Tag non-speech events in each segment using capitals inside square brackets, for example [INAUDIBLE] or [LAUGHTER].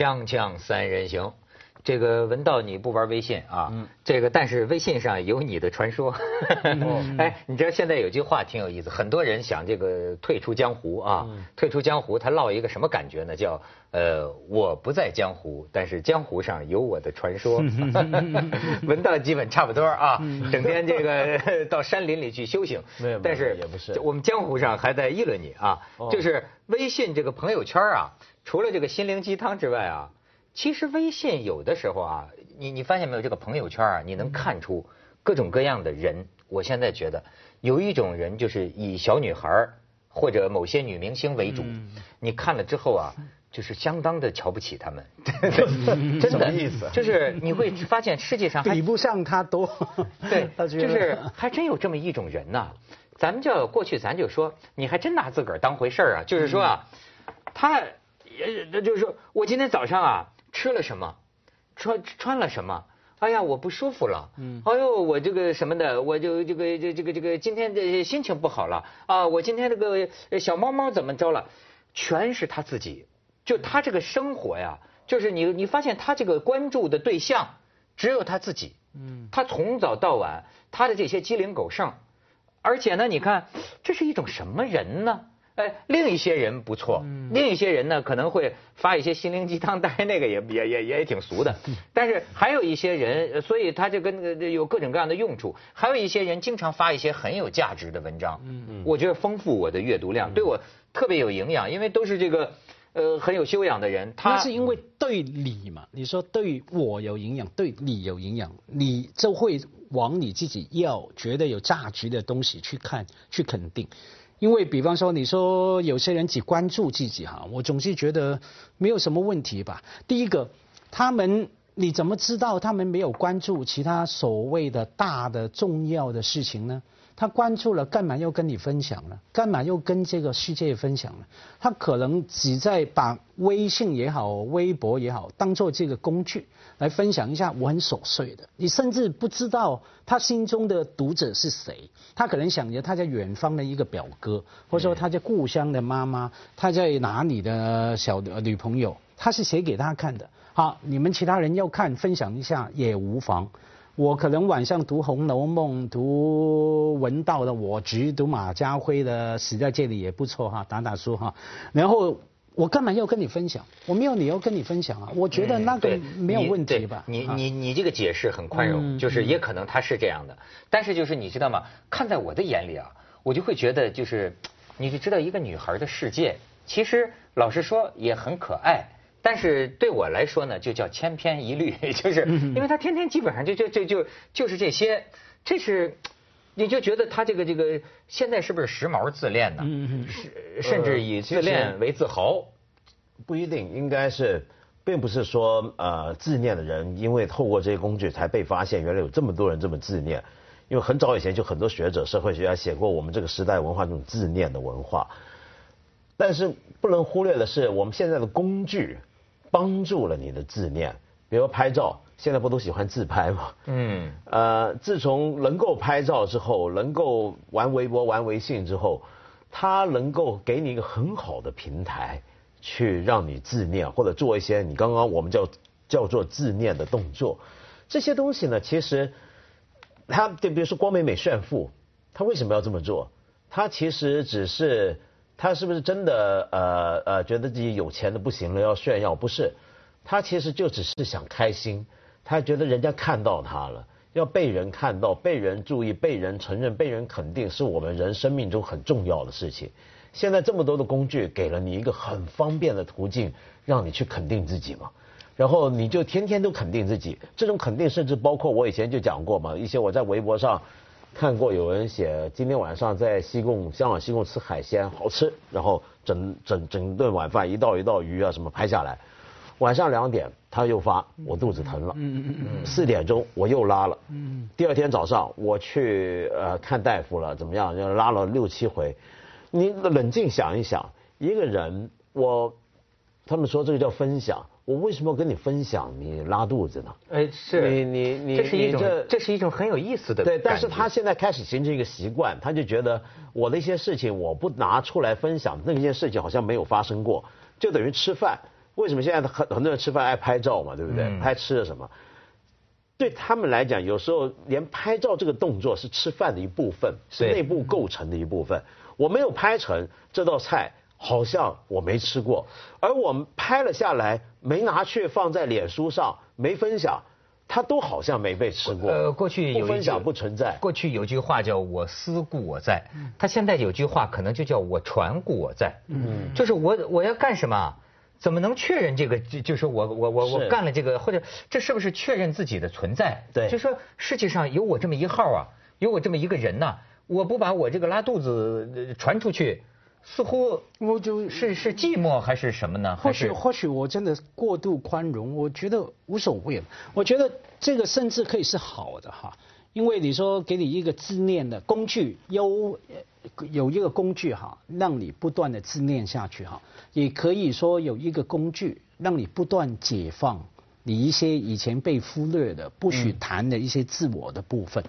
锵锵三人行，这个文道你不玩微信啊？嗯。这个但是微信上有你的传说。[LAUGHS] 哎，你知道现在有句话挺有意思，很多人想这个退出江湖啊，退出江湖，他落一个什么感觉呢？叫呃，我不在江湖，但是江湖上有我的传说。[LAUGHS] 文道基本差不多啊，整天这个 [LAUGHS] 到山林里去修行。没有，但是也不是。我们江湖上还在议论你啊，就是微信这个朋友圈啊。除了这个心灵鸡汤之外啊，其实微信有的时候啊，你你发现没有？这个朋友圈啊，你能看出各种各样的人。我现在觉得有一种人就是以小女孩或者某些女明星为主，你看了之后啊，就是相当的瞧不起他们。[LAUGHS] 真的意思？就是你会发现世界上比不上他多。对，[LAUGHS] 就是还真有这么一种人呐。咱们叫过去咱就说，你还真拿自个儿当回事儿啊？就是说啊，他。也，那就是说我今天早上啊吃了什么，穿穿了什么，哎呀我不舒服了，嗯，哎呦我这个什么的，我就这个这这个这个今天的心情不好了。啊，我今天这个小猫猫怎么着了，全是他自己，就他这个生活呀，就是你你发现他这个关注的对象只有他自己，嗯，他从早到晚他的这些鸡零狗剩，而且呢，你看这是一种什么人呢？哎，另一些人不错，另一些人呢可能会发一些心灵鸡汤，当然那个也 [LAUGHS] 也也也挺俗的。但是还有一些人，所以他就跟有各种各样的用处。还有一些人经常发一些很有价值的文章，嗯嗯，我觉得丰富我的阅读量，对我特别有营养，因为都是这个呃很有修养的人。他是因为对你嘛？你说对我有营养，对你有营养，你就会往你自己要觉得有价值的东西去看，去肯定。因为，比方说，你说有些人只关注自己哈，我总是觉得没有什么问题吧。第一个，他们你怎么知道他们没有关注其他所谓的大的重要的事情呢？他关注了，干嘛要跟你分享呢？干嘛要跟这个世界分享呢？他可能只在把微信也好、微博也好，当做这个工具来分享一下我很琐碎的。你甚至不知道他心中的读者是谁。他可能想着他在远方的一个表哥，或者说他在故乡的妈妈，他在哪里的小女朋友，他是写给他看的？好，你们其他人要看分享一下也无妨。我可能晚上读《红楼梦》，读文道的《我局》，读马家辉的《死在这里》也不错哈，打打书哈。然后我干嘛要跟你分享？我没有理由跟你分享啊。我觉得那个没有问题吧。你你你这个解释很宽容，就是也可能他是这样的。但是就是你知道吗？看在我的眼里啊，我就会觉得就是，你就知道一个女孩的世界，其实老实说也很可爱。但是对我来说呢，就叫千篇一律，[LAUGHS] 就是因为他天天基本上就就就就就是这些，这是你就觉得他这个这个现在是不是时髦自恋呢？是甚至以自恋为自豪？不一定，应该是并不是说呃自恋的人，因为透过这些工具才被发现，原来有这么多人这么自恋。因为很早以前就很多学者、社会学家写过我们这个时代文化这种自恋的文化，但是不能忽略的是我们现在的工具。帮助了你的自恋，比如拍照，现在不都喜欢自拍吗？嗯，呃，自从能够拍照之后，能够玩微博、玩微信之后，它能够给你一个很好的平台，去让你自恋或者做一些你刚刚我们叫叫做自恋的动作。这些东西呢，其实，他就比如说郭美美炫富，他为什么要这么做？他其实只是。他是不是真的呃呃觉得自己有钱的不行了要炫耀？不是，他其实就只是想开心，他觉得人家看到他了，要被人看到、被人注意、被人承认、被人肯定，是我们人生命中很重要的事情。现在这么多的工具给了你一个很方便的途径，让你去肯定自己嘛，然后你就天天都肯定自己。这种肯定甚至包括我以前就讲过嘛，一些我在微博上。看过有人写今天晚上在西贡香港西贡吃海鲜好吃，然后整整整顿晚饭一道一道鱼啊什么拍下来，晚上两点他又发我肚子疼了，嗯嗯嗯，四点钟我又拉了，嗯，第二天早上我去呃看大夫了怎么样？要拉了六七回，你冷静想一想，一个人我他们说这个叫分享。我为什么要跟你分享你拉肚子呢？哎，是你你你，这是一种这是一种很有意思的对，但是他现在开始形成一个习惯，他就觉得我的一些事情我不拿出来分享，那件事情好像没有发生过，就等于吃饭，为什么现在很很多人吃饭爱拍照嘛，对不对？嗯拍吃的什么？对他们来讲，有时候连拍照这个动作是吃饭的一部分，是内部构成的一部分。我没有拍成这道菜，好像我没吃过，而我们拍了下来，没拿去放在脸书上，没分享，它都好像没被吃过。呃，过去有一句不分享不存在。过去有句话叫“我思故我在”，他现在有句话可能就叫“我传故我在”。嗯，就是我我要干什么，怎么能确认这个？就就是我我我我干了这个，或者这是不是确认自己的存在？对就说世界上有我这么一号啊，有我这么一个人呐、我不把我这个拉肚子呃传出去，似乎我就是是寂寞还是什么呢？或许或许我真的过度宽容，我觉得无所谓。我觉得这个甚至可以是好的哈，因为你说给你一个自恋的工具，有呃有一个工具哈，让你不断的自恋下去哈，也可以说有一个工具让你不断解放你一些以前被忽略的、不许谈的一些自我的部分。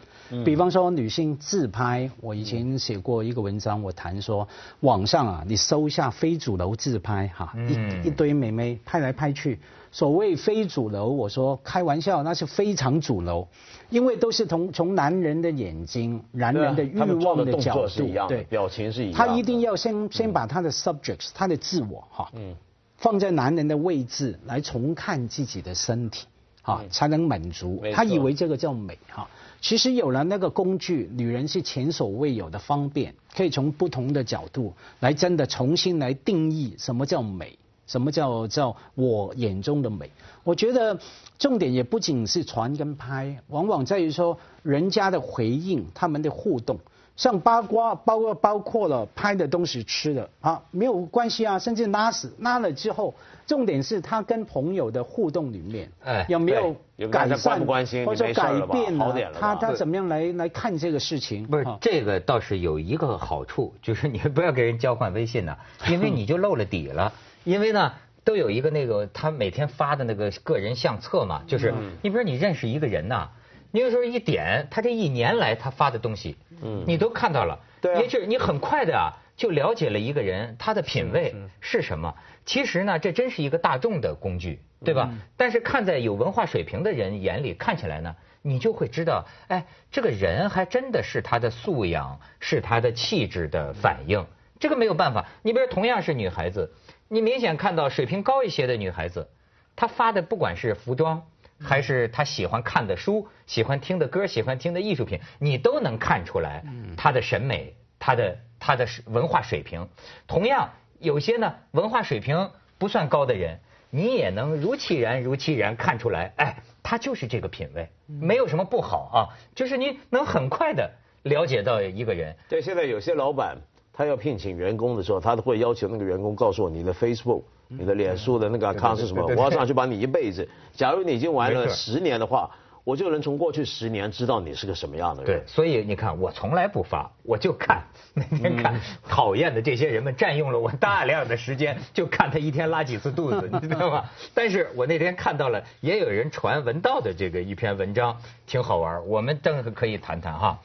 比方说女性自拍，我以前写过一个文章，我谈说网上啊，你搜一下非主流自拍哈，嗯一一堆美眉拍来拍去。所谓非主流，我说开玩笑，那是非常主流，因为都是从从男人的眼睛、男人的欲望的角度作是一样，的对，表情是一样的。他一定要先先把他的 subjects，他的自我哈，嗯放在男人的位置来重看自己的身体，哈，才能满足他以为这个叫美哈，其实有了那个工具，女人是前所未有的方便，可以从不同的角度来真的重新来定义什么叫美。什么叫叫我眼中的美？我觉得重点也不仅是传跟拍，往往在于说人家的回应，他们的互动。像八卦，包括包括了拍的东西、吃的啊，没有关系啊，甚至拉屎拉了之后，重点是他跟朋友的互动里面，哎有没有改善，关不关心或者说改变了了他他怎么样来来看这个事情？不是啊。这个倒是有一个好处，就是你不要给人交换微信呐、[LAUGHS] 因为你就露了底了。因为呢，都有一个那个他每天发的那个个人相册嘛，就是嗯。你比如你认识一个人呐、你有时候一点他这一年来他发的东西，嗯你都看到了，对啊也就是你很快的啊就了解了一个人他的品味是什么。其实呢，这真是一个大众的工具，对吧？但是看在有文化水平的人眼里，看起来呢，你就会知道，哎，这个人还真的是他的素养，是他的气质的反应。这个没有办法。你比如同样是女孩子，你明显看到水平高一些的女孩子，她发的不管是服装，还是他喜欢看的书、喜欢听的歌、喜欢听的艺术品，你都能看出来他的审美、他的他的文化水平。同样，有些呢文化水平不算高的人，你也能如其然如其然看出来，哎，他就是这个品味，没有什么不好啊，就是你能很快的了解到一个人。对，现在有些老板他要聘请员工的时候，他都会要求那个员工告诉我你的 Facebook、你的脸书的那个 account 是什么，我要上去帮你一辈子。假如你已经玩了十年的话，我就能从过去十年知道你是个什么样的人对，。所以你看，我从来不发，我就看那天看讨厌的这些人们占用了我大量的时间，就看他一天拉几次肚子，[LAUGHS] 你知道吗？但是我那天看到了，也有人传文道的这个一篇文章，挺好玩，我们正可以谈谈哈，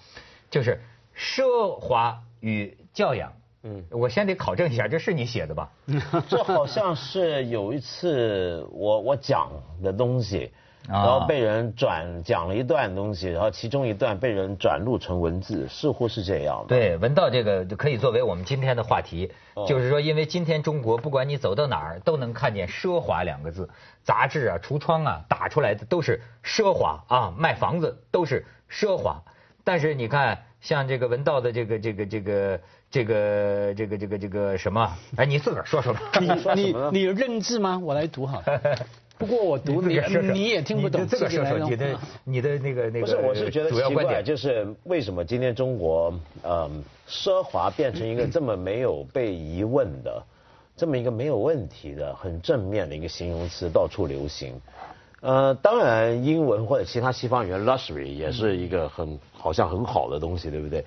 就是奢华与教养。嗯，我先得考证一下，这是你写的吧？[LAUGHS] 这好像是有一次我我讲的东西，啊然后被人转讲了一段东西，然后其中一段被人转录成文字，似乎是这样的。对，文道这个可以作为我们今天的话题，哦就是说，因为今天中国不管你走到哪儿，都能看见“奢华”两个字，杂志啊、橱窗啊打出来的都是奢华啊，卖房子都是奢华。但是你看，像这个文道的这个这个这个这个这个这个这个什么，哎，你自个儿说说吧。你你 [LAUGHS] 你有认字吗？我来读好了。不过我读你你也听不懂，你自个儿说说你的你的那个那个不是，我是觉得奇怪，主要观点。就是为什么今天中国，嗯，奢华变成一个这么没有被疑问的，这么一个没有问题的、很正面的一个形容词，到处流行。呃，当然，英文或者其他西方语言 luxury 也是一个很好像很好的东西，对不对？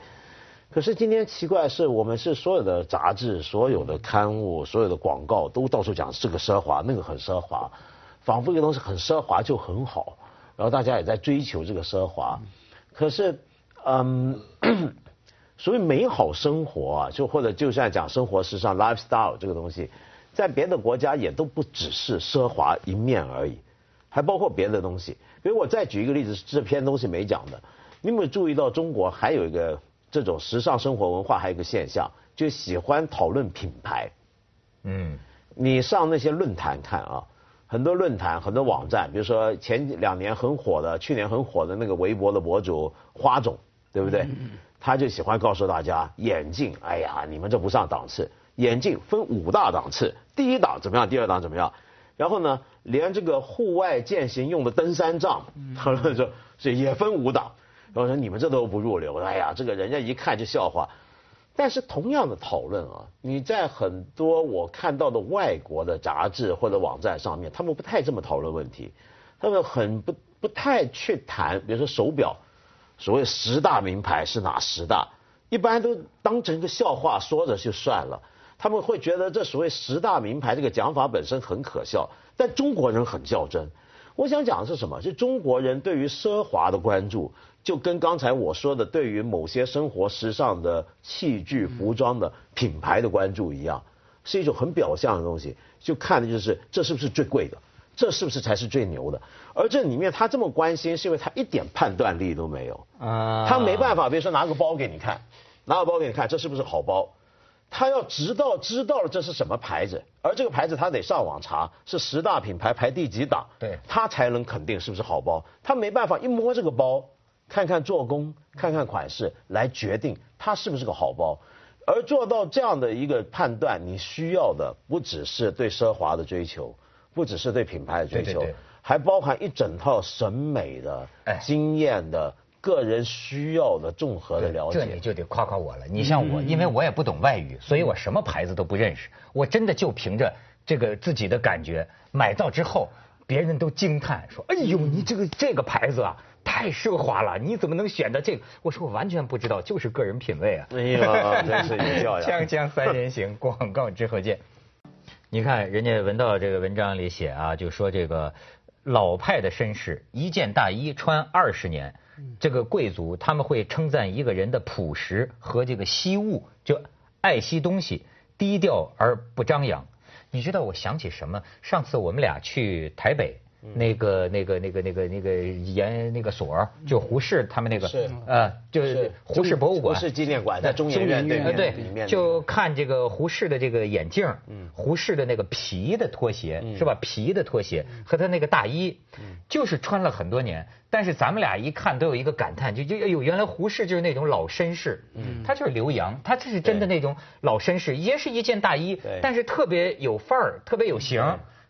可是今天奇怪是，我们是所有的杂志、所有的刊物、所有的广告都到处讲这个奢华，那个很奢华，仿佛一个东西很奢华就很好，然后大家也在追求这个奢华。可是，嗯，[CLEARS THROAT] 所谓美好生活啊，就或者就像讲生活时尚 lifestyle 这个东西，在别的国家也都不只是奢华一面而已，还包括别的东西。比如我再举一个例子，这篇东西没讲的，你有没有注意到中国还有一个这种时尚生活文化，还有一个现象，就喜欢讨论品牌。嗯，你上那些论坛看啊，很多论坛、很多网站，比如说前两年很火的、去年很火的那个微博的博主花总，对不对？他就喜欢告诉大家，眼镜，哎呀，你们这不上档次。眼镜分五大档次，第一档怎么样？第二档怎么样？然后呢，连这个户外践行用的登山杖，他说这也分五档。然后说你们这都不入流，哎呀，这个人家一看就笑话。但是同样的讨论啊，你在很多我看到的外国的杂志或者网站上面，他们不太这么讨论问题，他们很不不太去谈，比如说手表，所谓十大名牌是哪十大，一般都当成一个笑话说着就算了。他们会觉得这所谓十大名牌这个讲法本身很可笑，但中国人很较真。我想讲的是什么？就中国人对于奢华的关注。就跟刚才我说的，对于某些生活时尚的器具、服装的品牌的关注一样，是一种很表象的东西。就看的就是这是不是最贵的，这是不是才是最牛的。而这里面他这么关心，是因为他一点判断力都没有。啊，他没办法，比如说拿个包给你看，拿个包给你看，这是不是好包？他要直到知道了这是什么牌子，而这个牌子他得上网查是十大品牌排第几档，对，他才能肯定是不是好包。他没办法一摸这个包。看看做工，看看款式，来决定它是不是个好包。而做到这样的一个判断，你需要的不只是对奢华的追求，不只是对品牌的追求，还包含一整套审美的、经验的、个人需要的综合的了解。这你就得夸夸我了。你像我，因为我也不懂外语，所以我什么牌子都不认识。我真的就凭着这个自己的感觉买到之后，别人都惊叹说：“哎呦，你这个这个牌子啊！”太奢华了，你怎么能选择这个？我说我完全不知道，就是个人品味啊。哎呀，真是有教养。锵锵三人行，广告之后见。你看人家文道这个文章里写啊，就说这个老派的绅士一件大衣穿二十年，这个贵族他们会称赞一个人的朴实和这个惜物，就爱惜东西，低调而不张扬。你知道我想起什么？上次我们俩去台北。那个、那个、那个、那个、那个研那个所，就胡适他们那个，呃，就是胡适博物馆、胡适纪念馆在中研院对对，就看这个胡适的这个眼镜，胡适的那个皮的拖鞋是吧？皮的拖鞋和他那个大衣，就是穿了很多年，但是咱们俩一看都有一个感叹，就就哎呦，原来胡适就是那种老绅士，他就是留洋，他这是真的那种老绅士，也是一件大衣，但是特别有范儿，特别有型，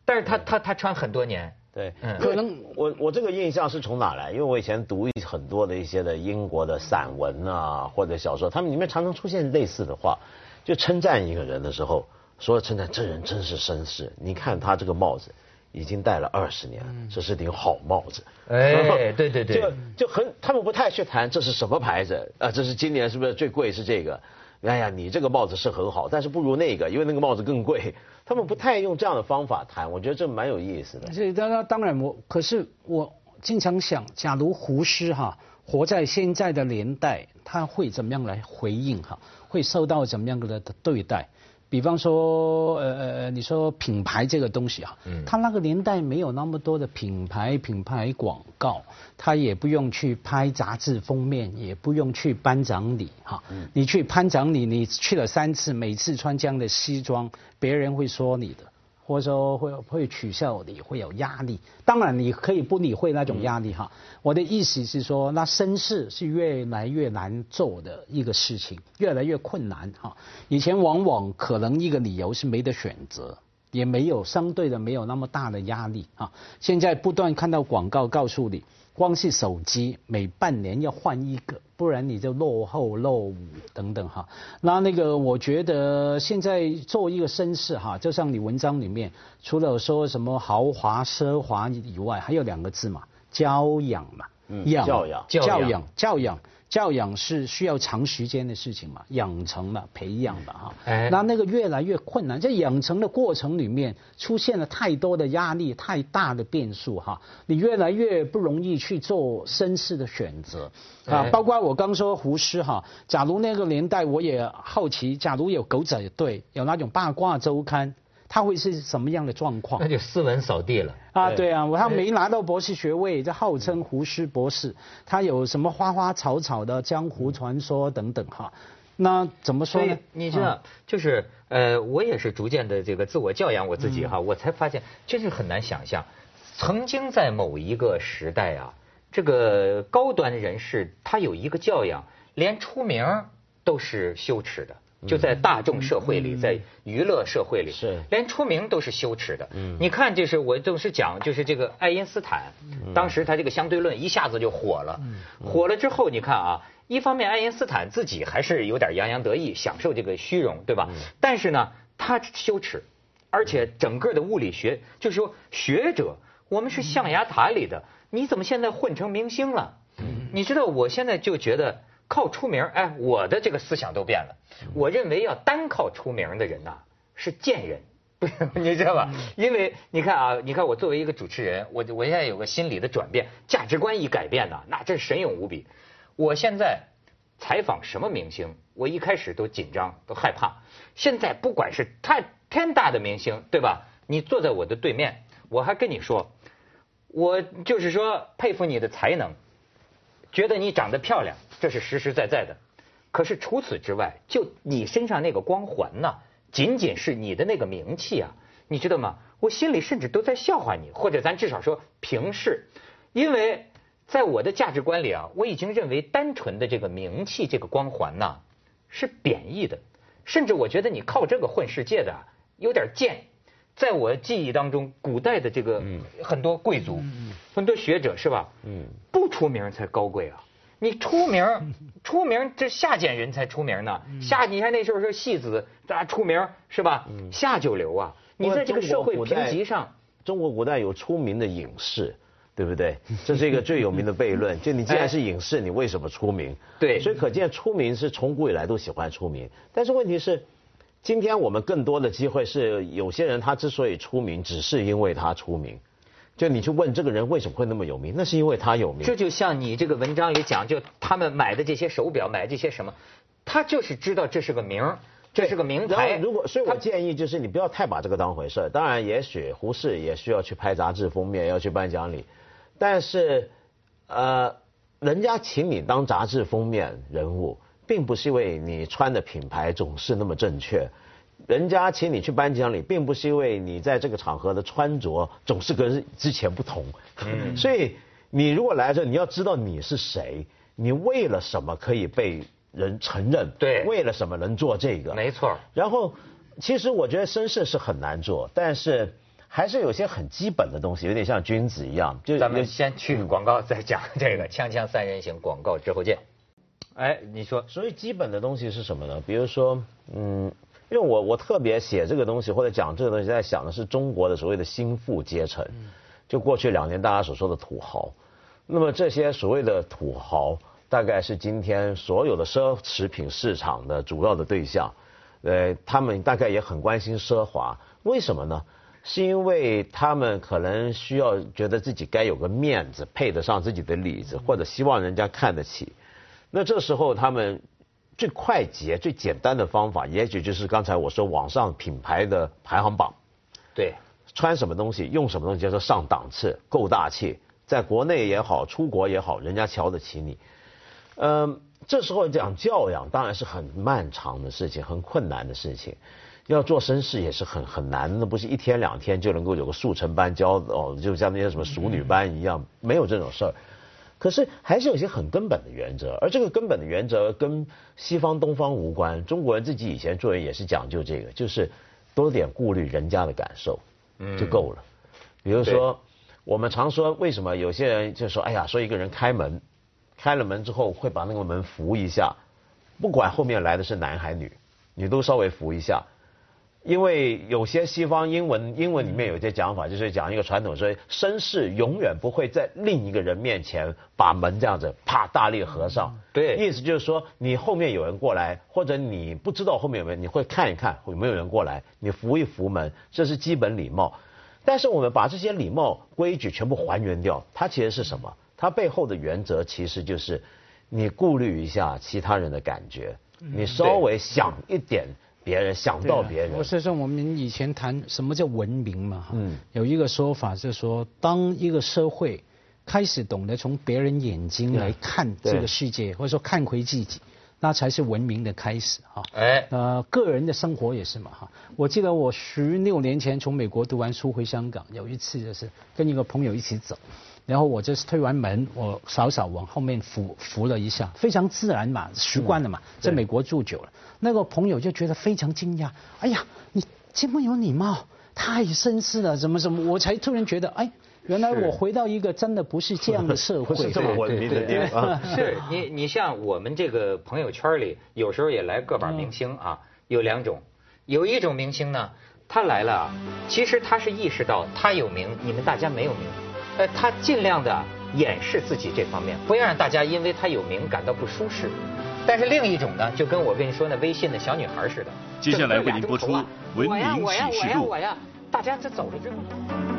但是他他他穿很多年。对，可能我我这个印象是从哪来？因为我以前读很多的一些的英国的散文啊，或者小说，他们里面常常出现类似的话，就称赞一个人的时候，说称赞这人真是绅士。你看他这个帽子，已经戴了二十年，这是顶好帽子。哎，[LAUGHS] 对对对，就就很他们不太去谈这是什么牌子啊，这是今年是不是最贵是这个？哎呀，你这个帽子是很好，但是不如那个，因为那个帽子更贵。[LAUGHS] 他们不太用这样的方法谈，我觉得这蛮有意思的。这当然当然，我可是我经常想，假如胡适哈活在现在的年代，他会怎么样来回应哈？会受到怎么样的对待？比方说，呃呃呃，你说品牌这个东西啊，他那个年代没有那么多的品牌品牌广告，他也不用去拍杂志封面，也不用去颁奖礼哈。你去颁奖礼，你去了三次，每次穿这样的西装，别人会说你的。或者说会会取笑你，会有压力。当然你可以不理会那种压力哈。我的意思是说，那绅士是越来越难做的一个事情，越来越困难哈。以前往往可能一个理由是没得选择，也没有相对的没有那么大的压力啊。现在不断看到广告告诉你。光是手机每半年要换一个，不然你就落后落伍等等哈。那那个我觉得现在做一个绅士哈，就像你文章里面除了说什么豪华奢华以外，还有两个字嘛，教养嘛，养教养教养教养。教养是需要长时间的事情嘛，养成了、培养的哈。那那个越来越困难，在养成的过程里面出现了太多的压力、太大的变数哈。你越来越不容易去做绅士的选择啊。包括我刚说胡适哈，假如那个年代我也好奇，假如有狗仔队，有那种八卦周刊。他会是什么样的状况那？就斯文扫地了。啊，对对啊，我他没拿到博士学位，这号称胡适博士，他有什么花花草草的江湖传说等等哈，那怎么说呢？你知道，就是呃，我也是逐渐的这个自我教养我自己哈，我才发现真是很难想象，曾经在某一个时代啊，这个高端人士他有一个教养，连出名都是羞耻的。就在大众社会里，在娱乐社会里，是。连出名都是羞耻的。嗯。你看，就是我总是讲，就是这个爱因斯坦，当时他这个相对论一下子就火了，火了之后，你看啊，一方面爱因斯坦自己还是有点洋洋得意，享受这个虚荣，对吧？但是呢，他羞耻，而且整个的物理学，就是说学者，我们是象牙塔里的，你怎么现在混成明星了？你知道，我现在就觉得靠出名，哎，我的这个思想都变了。我认为要单靠出名的人呐、是贱人。不是，你知道吧？因为你看啊，你看我作为一个主持人，我我现在有个心理的转变，价值观一改变呐，那真是神勇无比。我现在采访什么明星，我一开始都紧张，都害怕。现在不管是太天大的明星，对吧？你坐在我的对面，我还跟你说，我就是说佩服你的才能，觉得你长得漂亮，这是实实在在的。可是除此之外，就你身上那个光环呐、仅仅是你的那个名气啊，你知道吗？我心里甚至都在笑话你，或者咱至少说平视，因为在我的价值观里啊，我已经认为单纯的这个名气、这个光环呐、是贬义的，甚至我觉得你靠这个混世界的有点贱。在我记忆当中，古代的这个很多贵族、很多学者是吧？嗯不出名才高贵啊！你出名，[LAUGHS] 出名这下贱人才出名呢。下你看那时候说戏子咋出名是吧？下九流啊！你在这个社会评级上，中国古代有出名的隐士，对不对？这是一个最有名的悖论。[LAUGHS] 就你既然是隐士，你为什么出名？对所以可见出名是从古以来都喜欢出名。但是问题是，今天我们更多的机会是，有些人他之所以出名，只是因为他出名。就你去问这个人为什么会那么有名，那是因为他有名。这就像你这个文章里讲，就他们买的这些手表，买这些什么，他就是知道这是个名儿，这是个名然牌。后如果，所以我建议就是你不要太把这个当回事儿。当然，也许胡适也需要去拍杂志封面，要去颁奖礼，但是，呃，人家请你当杂志封面人物，并不是因为你穿的品牌总是那么正确。人家请你去颁奖礼，并不是因为你在这个场合的穿着总是跟之前不同。嗯所以你如果来这，你要知道你是谁，你为了什么可以被人承认？对为了什么能做这个？没错。然后，其实我觉得绅士是很难做，但是还是有些很基本的东西，有点像君子一样。就咱们有先去广告，再讲这个锵锵三人行广告之后见。哎，你说所以基本的东西是什么呢？比如说，嗯，因为我我特别写这个东西或者讲这个东西，在想的是中国的所谓的新富阶层，就过去两年大家所说的土豪。那么这些所谓的土豪，大概是今天所有的奢侈品市场的主要的对象。呃，他们大概也很关心奢华，为什么呢？是因为他们可能需要觉得自己该有个面子，配得上自己的里子，或者希望人家看得起。那这时候他们最快捷、最简单的方法，也许就是刚才我说网上品牌的排行榜，对，穿什么东西、用什么东西叫做上档次、够大气，在国内也好，出国也好，人家瞧得起你。嗯，这时候讲教养当然是很漫长的事情，很困难的事情。要做绅士也是很很难的，不是一天两天就能够有个速成班教哦，就像那些什么熟女班一样，没有这种事儿。可是还是有一些很根本的原则，而这个根本的原则跟西方东方无关。中国人自己以前做人也是讲究这个，就是多点顾虑人家的感受，就够了。比如说，我们常说为什么有些人就说，哎呀，说一个人开门，开了门之后会把那个门扶一下，不管后面来的是男还女，你都稍微扶一下。因为有些西方英文英文里面有一些讲法，就是讲一个传统说，绅士永远不会在另一个人面前把门这样子啪大力合上。对意思就是说，你后面有人过来，或者你不知道后面有没有，你会看一看有没有人过来，你扶一扶门，这是基本礼貌。但是我们把这些礼貌规矩全部还原掉，它其实是什么？它背后的原则其实就是，你顾虑一下其他人的感觉，你稍微想一点。别人，想到别人。我是说，我们以前谈什么叫文明嘛，嗯，有一个说法是说，当一个社会开始懂得从别人眼睛来看这个世界，或者说看回自己。那才是文明的开始哈，哎，呃，个人的生活也是嘛哈。我记得我十六年前从美国读完书回香港，有一次就是跟一个朋友一起走，然后我就是推完门，我稍稍往后面扶扶了一下，非常自然嘛，习惯了嘛，在美国住久了，那个朋友就觉得非常惊讶，哎呀，你这么有礼貌，太绅士了，怎么怎么，我才突然觉得，哎。原来我回到一个真的不是这样的社会，是 [LAUGHS] 这么文明的地方。[LAUGHS] [LAUGHS] 是你，你像我们这个朋友圈里，有时候也来个把明星啊，有两种，有一种明星呢，他来了，其实他是意识到他有名，你们大家没有名，呃，他尽量的掩饰自己这方面，不要让大家因为他有名感到不舒适。但是另一种呢，就跟我跟你说那微信的小女孩似的，接下来为您播出《文明启示录》。我呀我呀我呀，大家这走了之后。